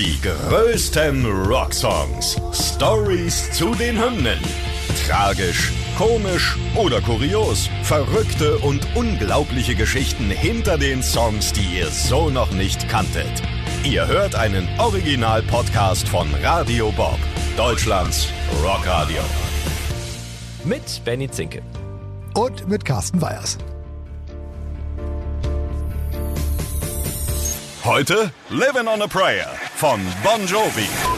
Die größten Rocksongs. Stories zu den Hymnen. Tragisch, komisch oder kurios. Verrückte und unglaubliche Geschichten hinter den Songs, die ihr so noch nicht kanntet. Ihr hört einen Original-Podcast von Radio Bob, Deutschlands Rockradio. Mit Benny Zinke. Und mit Carsten Weyers. Heute Living on a Prayer von Bon Jovi.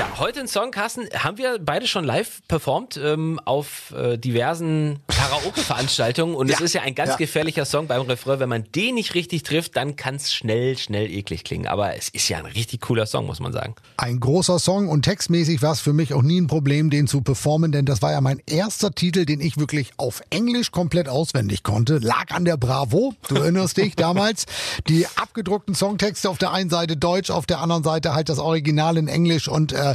Ja, heute in Song, Carsten, haben wir beide schon live performt ähm, auf äh, diversen Karaoke-Veranstaltungen und Ja. es ist ja ein ganz Ja. gefährlicher Song beim Refrain. Wenn man den nicht richtig trifft, dann kann es schnell, schnell eklig klingen. Aber es ist ja ein richtig cooler Song, muss man sagen. Ein großer Song und textmäßig war es für mich auch nie ein Problem, den zu performen, denn das war ja mein erster Titel, den ich wirklich auf Englisch komplett auswendig konnte. Lag an der Bravo, du erinnerst dich damals. Die abgedruckten Songtexte auf der einen Seite Deutsch, auf der anderen Seite halt das Original in Englisch und äh,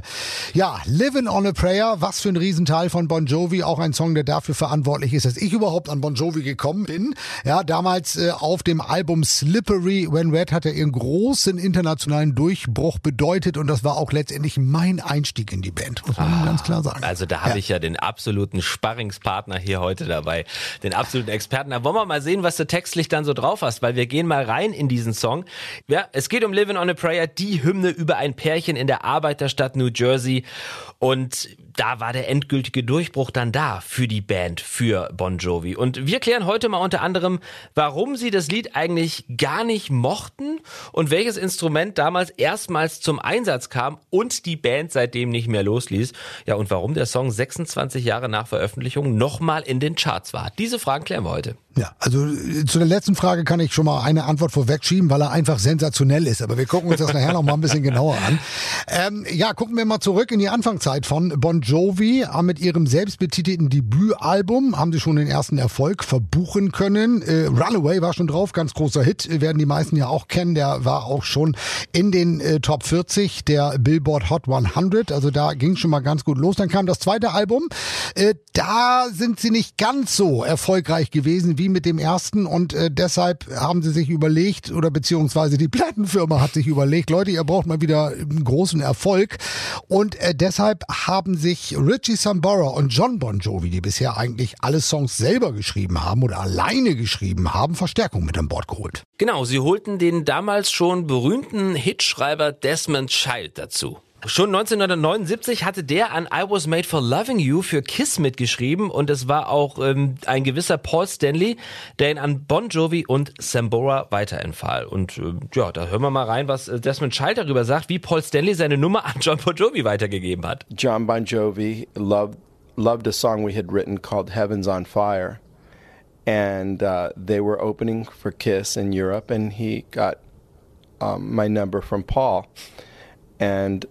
ja, Living on a Prayer, was für ein Riesenteil von Bon Jovi, auch ein Song, der dafür verantwortlich ist, dass ich überhaupt an Bon Jovi gekommen bin. Ja, damals äh, auf dem Album Slippery When Red hat er ihren großen internationalen Durchbruch bedeutet und das war auch letztendlich mein Einstieg in die Band, muss man ganz klar sagen. Also da habe Ja. ich ja den absoluten Sparringspartner hier heute dabei, den absoluten Experten. Da wollen wir mal sehen, was du textlich dann so drauf hast, weil wir gehen mal rein in diesen Song. Ja, es geht um Living on a Prayer, die Hymne über ein Pärchen in der Arbeiterstadt New Jersey und da war der endgültige Durchbruch dann da für die Band, für Bon Jovi. Und wir klären heute mal unter anderem, warum sie das Lied eigentlich gar nicht mochten und welches Instrument damals erstmals zum Einsatz kam und die Band seitdem nicht mehr losließ. Ja, und warum der Song 26 Jahre nach Veröffentlichung nochmal in den Charts war. Diese Fragen klären wir heute. Ja, also äh, zu der letzten Frage kann ich schon mal eine Antwort vorwegschieben, weil er einfach sensationell ist. Aber wir gucken uns das nachher noch mal ein bisschen genauer an. Ähm, ja, gucken wir mal zurück in die Anfangszeit von Bon Jovi. Äh, Mit ihrem selbstbetitelten Debütalbum haben sie schon den ersten Erfolg verbuchen können. Äh, Runaway war schon drauf, ganz großer Hit, äh, werden die meisten ja auch kennen. Der war auch schon in den äh, Top 40 der Billboard Hot 100. Also da ging schon mal ganz gut los. Dann kam das zweite Album. Äh, da sind sie nicht ganz so erfolgreich gewesen wie mit dem ersten und äh, deshalb haben sie sich überlegt oder beziehungsweise die Plattenfirma hat sich überlegt, Leute, ihr braucht mal wieder einen großen Erfolg und äh, deshalb haben sich Richie Sambora und John Bon Jovi, die bisher eigentlich alle Songs selber geschrieben haben oder alleine geschrieben haben, Verstärkung mit an Bord geholt. Genau, sie holten den damals schon berühmten Hitschreiber Desmond Child dazu. Schon 1979 hatte der an I Was Made for Loving You für Kiss mitgeschrieben und es war auch ähm, ein gewisser Paul Stanley, der ihn an Bon Jovi und Sambora weiterempfahl. Und ähm, ja, da hören wir mal rein, was äh, Desmond Child darüber sagt, wie Paul Stanley seine Nummer an John Bon Jovi weitergegeben hat. John Bon Jovi loved loved a song we had written called "Heaven's on Fire," and uh, they were opening for Kiss in Europe, and he got um, my number from Paul, and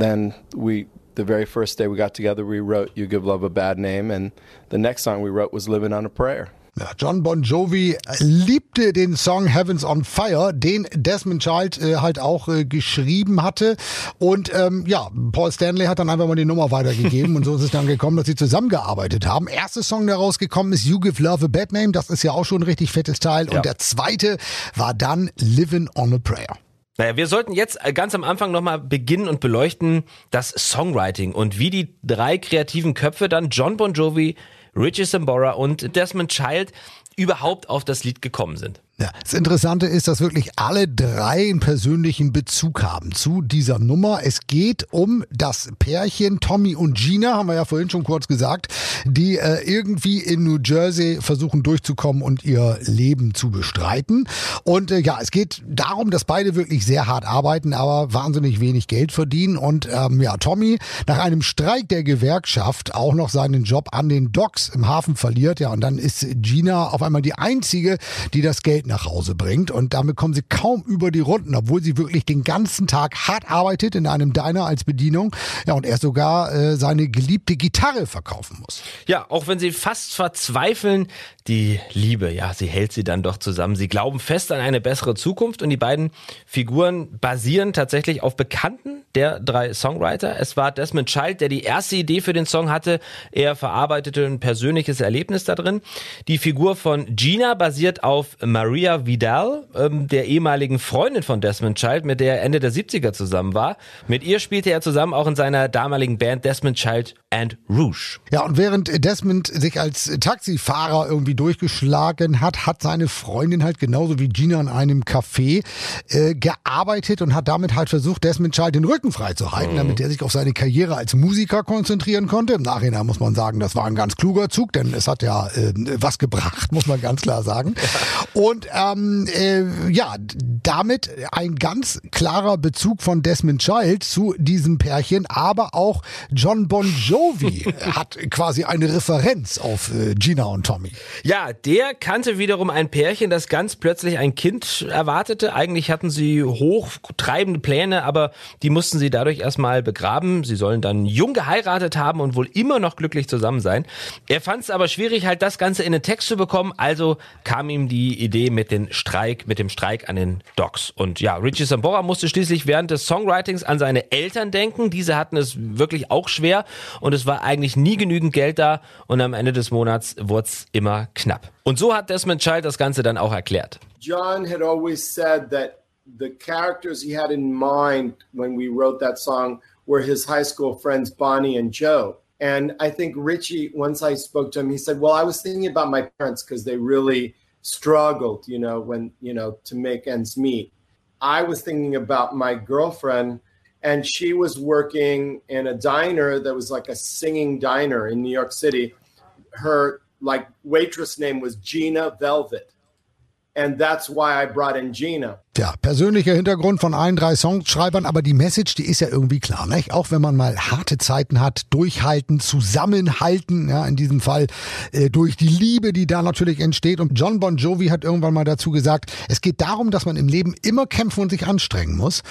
then we. The very first day we got together, we wrote "You Give Love a Bad Name," and the next song we wrote was "Living on a Prayer." Ja, John Bon Jovi liebte den Song Heavens on Fire, den Desmond Child äh, halt auch äh, geschrieben hatte. Und ähm, ja, Paul Stanley hat dann einfach mal die Nummer weitergegeben und so ist es dann gekommen, dass sie zusammengearbeitet haben. Erster Song, der rausgekommen ist You Give Love a Bad Name, das ist ja auch schon ein richtig fettes Teil. Ja. Und der zweite war dann Living on a Prayer. Naja, wir sollten jetzt äh, ganz am Anfang nochmal beginnen und beleuchten das Songwriting und wie die drei kreativen Köpfe dann John Bon Jovi, Richie Sambora und Desmond Child überhaupt auf das Lied gekommen sind. Ja, das Interessante ist, dass wirklich alle drei einen persönlichen Bezug haben zu dieser Nummer. Es geht um das Pärchen Tommy und Gina, haben wir ja vorhin schon kurz gesagt, die äh, irgendwie in New Jersey versuchen durchzukommen und ihr Leben zu bestreiten. Und äh, ja, es geht darum, dass beide wirklich sehr hart arbeiten, aber wahnsinnig wenig Geld verdienen. Und ähm, ja, Tommy nach einem Streik der Gewerkschaft auch noch seinen Job an den Docks im Hafen verliert. Ja, und dann ist Gina auf auf einmal die einzige, die das Geld nach Hause bringt. Und damit kommen sie kaum über die Runden, obwohl sie wirklich den ganzen Tag hart arbeitet in einem Diner als Bedienung. Ja, und er sogar äh, seine geliebte Gitarre verkaufen muss. Ja, auch wenn sie fast verzweifeln, die Liebe, ja, sie hält sie dann doch zusammen. Sie glauben fest an eine bessere Zukunft und die beiden Figuren basieren tatsächlich auf Bekannten der drei Songwriter. Es war Desmond Child, der die erste Idee für den Song hatte. Er verarbeitete ein persönliches Erlebnis da drin. Die Figur von Gina basiert auf Maria Vidal, ähm, der ehemaligen Freundin von Desmond Child, mit der er Ende der 70er zusammen war. Mit ihr spielte er zusammen auch in seiner damaligen Band Desmond Child and Rouge. Ja, und während Desmond sich als Taxifahrer irgendwie durchgeschlagen hat, hat seine Freundin halt genauso wie Gina in einem Café äh, gearbeitet und hat damit halt versucht, Desmond Child den Rücken freizuhalten, mhm. damit er sich auf seine Karriere als Musiker konzentrieren konnte. Im Nachhinein muss man sagen, das war ein ganz kluger Zug, denn es hat ja äh, was gebracht, muss man ganz klar sagen. Und ähm, äh, ja, damit ein ganz klarer Bezug von Desmond Child zu diesem Pärchen, aber auch John Bon Jovi hat quasi eine Referenz auf äh, Gina und Tommy. Ja, der kannte wiederum ein Pärchen, das ganz plötzlich ein Kind erwartete. Eigentlich hatten sie hochtreibende Pläne, aber die mussten sie dadurch erstmal begraben. Sie sollen dann jung geheiratet haben und wohl immer noch glücklich zusammen sein. Er fand es aber schwierig, halt das Ganze in den Text zu bekommen, also kam ihm die Idee mit dem Streik, mit dem Streik an den Docks. Und ja, Richie Sambora musste schließlich während des Songwritings an seine Eltern denken. Diese hatten es wirklich auch schwer und es war eigentlich nie genügend Geld da und am Ende des Monats wurde es immer knapp. Und so hat Desmond Child das Ganze dann auch erklärt. John had always said that the characters he had in mind when we wrote that song were his high school friends Bonnie and Joe. And I think Richie, once I spoke to him, he said, Well, I was thinking about my parents because they really struggled, you know, when, you know, to make ends meet. I was thinking about my girlfriend, and she was working in a diner that was like a singing diner in New York City. Her like waitress name was Gina Velvet. And that's why I brought in Gina. Ja, persönlicher Hintergrund von allen drei Songschreibern, aber die Message, die ist ja irgendwie klar, nicht? Auch wenn man mal harte Zeiten hat, durchhalten, zusammenhalten, ja, in diesem Fall äh, durch die Liebe, die da natürlich entsteht. Und John Bon Jovi hat irgendwann mal dazu gesagt, es geht darum, dass man im Leben immer kämpfen und sich anstrengen muss,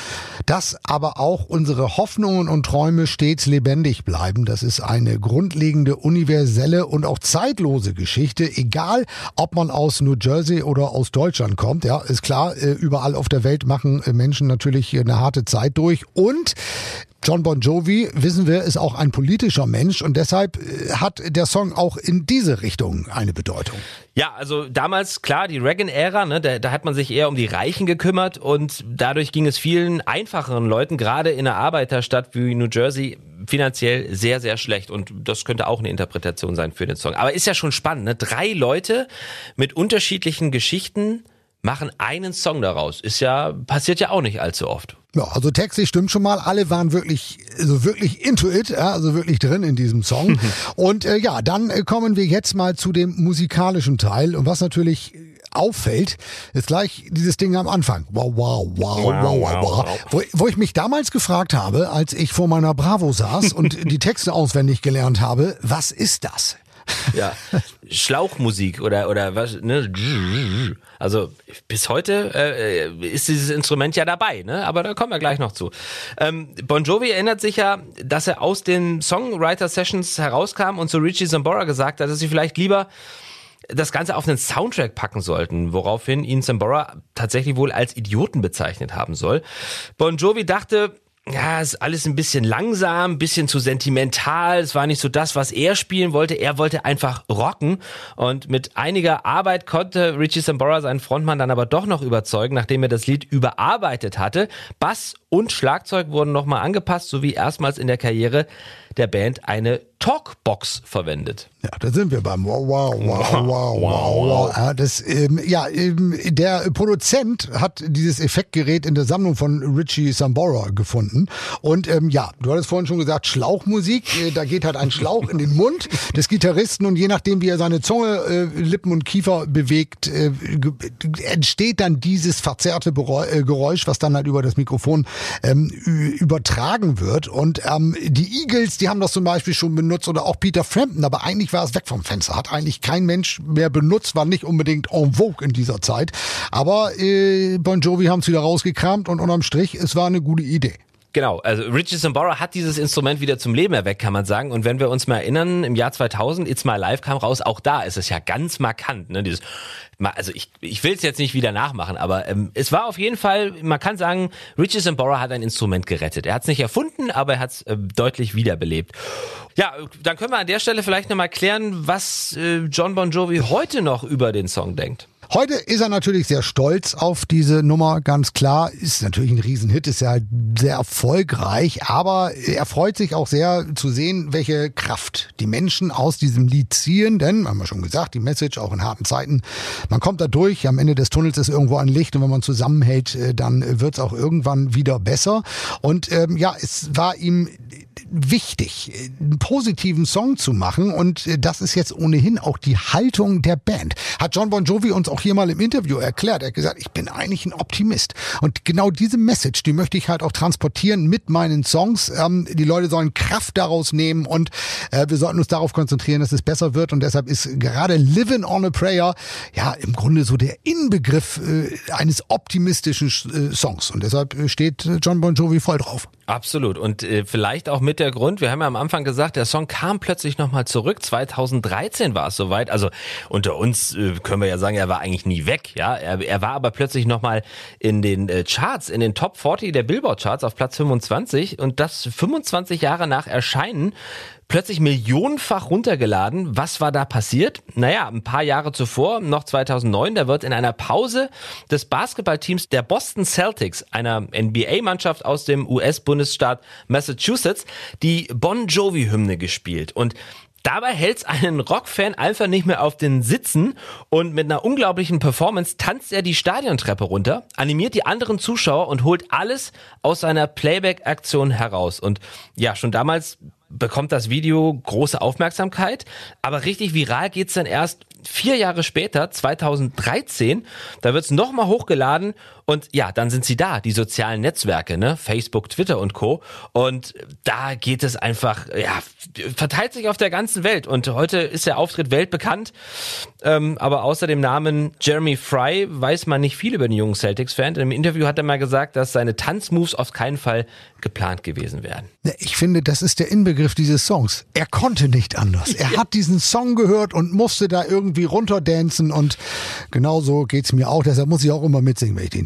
dass aber auch unsere Hoffnungen und Träume stets lebendig bleiben. Das ist eine grundlegende, universelle und auch zeitlose Geschichte, egal ob man aus New Jersey oder aus Deutschland kommt, ja, ist klar, äh, überall überall auf der Welt machen äh, Menschen natürlich eine harte Zeit durch und John Bon Jovi, wissen wir, ist auch ein politischer Mensch und deshalb äh, hat der Song auch in diese Richtung eine Bedeutung. Ja, also damals, klar, die Reagan-Ära, ne, da, da hat man sich eher um die Reichen gekümmert und dadurch ging es vielen einfacheren Leuten, gerade in einer Arbeiterstadt wie New Jersey, finanziell sehr, sehr schlecht. Und das könnte auch eine Interpretation sein für den Song. Aber ist ja schon spannend, ne? Drei Leute mit unterschiedlichen Geschichten machen einen Song daraus. Ist ja, passiert ja auch nicht allzu oft. Ja, also textlich stimmt schon mal. Alle waren wirklich, also wirklich into it, ja, also wirklich drin in diesem Song. Und äh, ja, dann äh, kommen wir jetzt mal zu dem musikalischen Teil. Und was natürlich auffällt, ist gleich dieses Ding am Anfang. Wow, wow, wow, wow, wow, wow. Wo, wo ich mich damals gefragt habe, als ich vor meiner Bravo saß und die Texte auswendig gelernt habe, was ist das? Ja, Schlauchmusik oder oder was ne? Also bis heute äh, ist dieses Instrument ja dabei, ne? Aber da kommen wir gleich noch zu. Ähm, bon Jovi erinnert sich ja, dass er aus den Songwriter Sessions herauskam und zu Richie Zambora gesagt hat, dass sie vielleicht lieber das Ganze auf einen Soundtrack packen sollten, woraufhin ihn Zambora tatsächlich wohl als Idioten bezeichnet haben soll. Bon Jovi dachte, ja, ist alles ein bisschen langsam, ein bisschen zu sentimental. Es war nicht so das, was er spielen wollte. Er wollte einfach rocken. Und mit einiger Arbeit konnte Richie Sambora seinen Frontmann dann aber doch noch überzeugen, nachdem er das Lied überarbeitet hatte. Bass und Schlagzeug wurden nochmal angepasst, sowie erstmals in der Karriere der Band eine Talkbox verwendet. Ja, da sind wir beim Wow, wow, wow, wow, wow, wow. Ja, das, ähm, ja ähm, der Produzent hat dieses Effektgerät in der Sammlung von Richie Sambora gefunden. Und ähm, ja, du hattest vorhin schon gesagt, Schlauchmusik. Äh, da geht halt ein Schlauch in den Mund des Gitarristen und je nachdem, wie er seine Zunge, äh, Lippen und Kiefer bewegt, äh, entsteht dann dieses verzerrte äh, Geräusch, was dann halt über das Mikrofon ähm, übertragen wird. Und ähm, die Eagles, die haben das zum Beispiel schon benutzt oder auch Peter Frampton, aber eigentlich war es weg vom Fenster. Hat eigentlich kein Mensch mehr benutzt, war nicht unbedingt en vogue in dieser Zeit. Aber äh, Bon Jovi haben es wieder rausgekramt und unterm Strich, es war eine gute Idee. Genau, also Richie Sambora hat dieses Instrument wieder zum Leben erweckt, kann man sagen. Und wenn wir uns mal erinnern, im Jahr 2000, It's My Life kam raus, auch da ist es ja ganz markant. Ne? Dieses, also ich, ich will es jetzt nicht wieder nachmachen, aber ähm, es war auf jeden Fall, man kann sagen, Richie Sambora hat ein Instrument gerettet. Er hat es nicht erfunden, aber er hat es äh, deutlich wiederbelebt. Ja, dann können wir an der Stelle vielleicht nochmal klären, was äh, John Bon Jovi heute noch über den Song denkt. Heute ist er natürlich sehr stolz auf diese Nummer, ganz klar. Ist natürlich ein Riesenhit, ist ja sehr erfolgreich, aber er freut sich auch sehr zu sehen, welche Kraft die Menschen aus diesem Lied ziehen, denn, haben wir schon gesagt, die Message auch in harten Zeiten, man kommt da durch, am Ende des Tunnels ist irgendwo ein Licht und wenn man zusammenhält, äh, dann wird es auch irgendwann wieder besser. Und ähm, ja, es war ihm wichtig, einen positiven Song zu machen und das ist jetzt ohnehin auch die Haltung der Band. Hat John Bon Jovi uns auch hier mal im Interview erklärt. Er hat gesagt, ich bin eigentlich ein Optimist und genau diese Message, die möchte ich halt auch transportieren mit meinen Songs. Ähm, die Leute sollen Kraft daraus nehmen und äh, wir sollten uns darauf konzentrieren, dass es besser wird und deshalb ist gerade Living on a Prayer ja im Grunde so der Inbegriff äh, eines optimistischen äh, Songs und deshalb steht John Bon Jovi voll drauf. Absolut. Und äh, vielleicht auch mit der Grund, wir haben ja am Anfang gesagt, der Song kam plötzlich nochmal zurück. 2013 war es soweit. Also unter uns äh, können wir ja sagen, er war eigentlich nie weg. Ja, Er, er war aber plötzlich nochmal in den äh, Charts, in den Top 40 der Billboard-Charts auf Platz 25 und das 25 Jahre nach Erscheinen plötzlich millionenfach runtergeladen. Was war da passiert? Naja, ein paar Jahre zuvor, noch 2009, da wird in einer Pause des Basketballteams der Boston Celtics, einer NBA-Mannschaft aus dem US-Bundesstaat Massachusetts, die Bon Jovi-Hymne gespielt. Und Dabei hält's einen Rockfan einfach nicht mehr auf den Sitzen und mit einer unglaublichen Performance tanzt er die Stadiontreppe runter, animiert die anderen Zuschauer und holt alles aus seiner Playback-Aktion heraus. Und ja, schon damals bekommt das Video große Aufmerksamkeit, aber richtig viral geht's dann erst vier Jahre später, 2013, da wird's nochmal hochgeladen und ja, dann sind sie da, die sozialen Netzwerke, ne? Facebook, Twitter und Co. Und da geht es einfach, ja, verteilt sich auf der ganzen Welt. Und heute ist der Auftritt weltbekannt. Ähm, aber außer dem Namen Jeremy Fry weiß man nicht viel über den jungen Celtics-Fan. Im Interview hat er mal gesagt, dass seine Tanzmoves auf keinen Fall geplant gewesen wären. Ich finde, das ist der Inbegriff dieses Songs. Er konnte nicht anders. Er hat diesen Song gehört und musste da irgendwie runterdancen und genauso geht's mir auch. Deshalb muss ich auch immer mitsingen, wenn ich den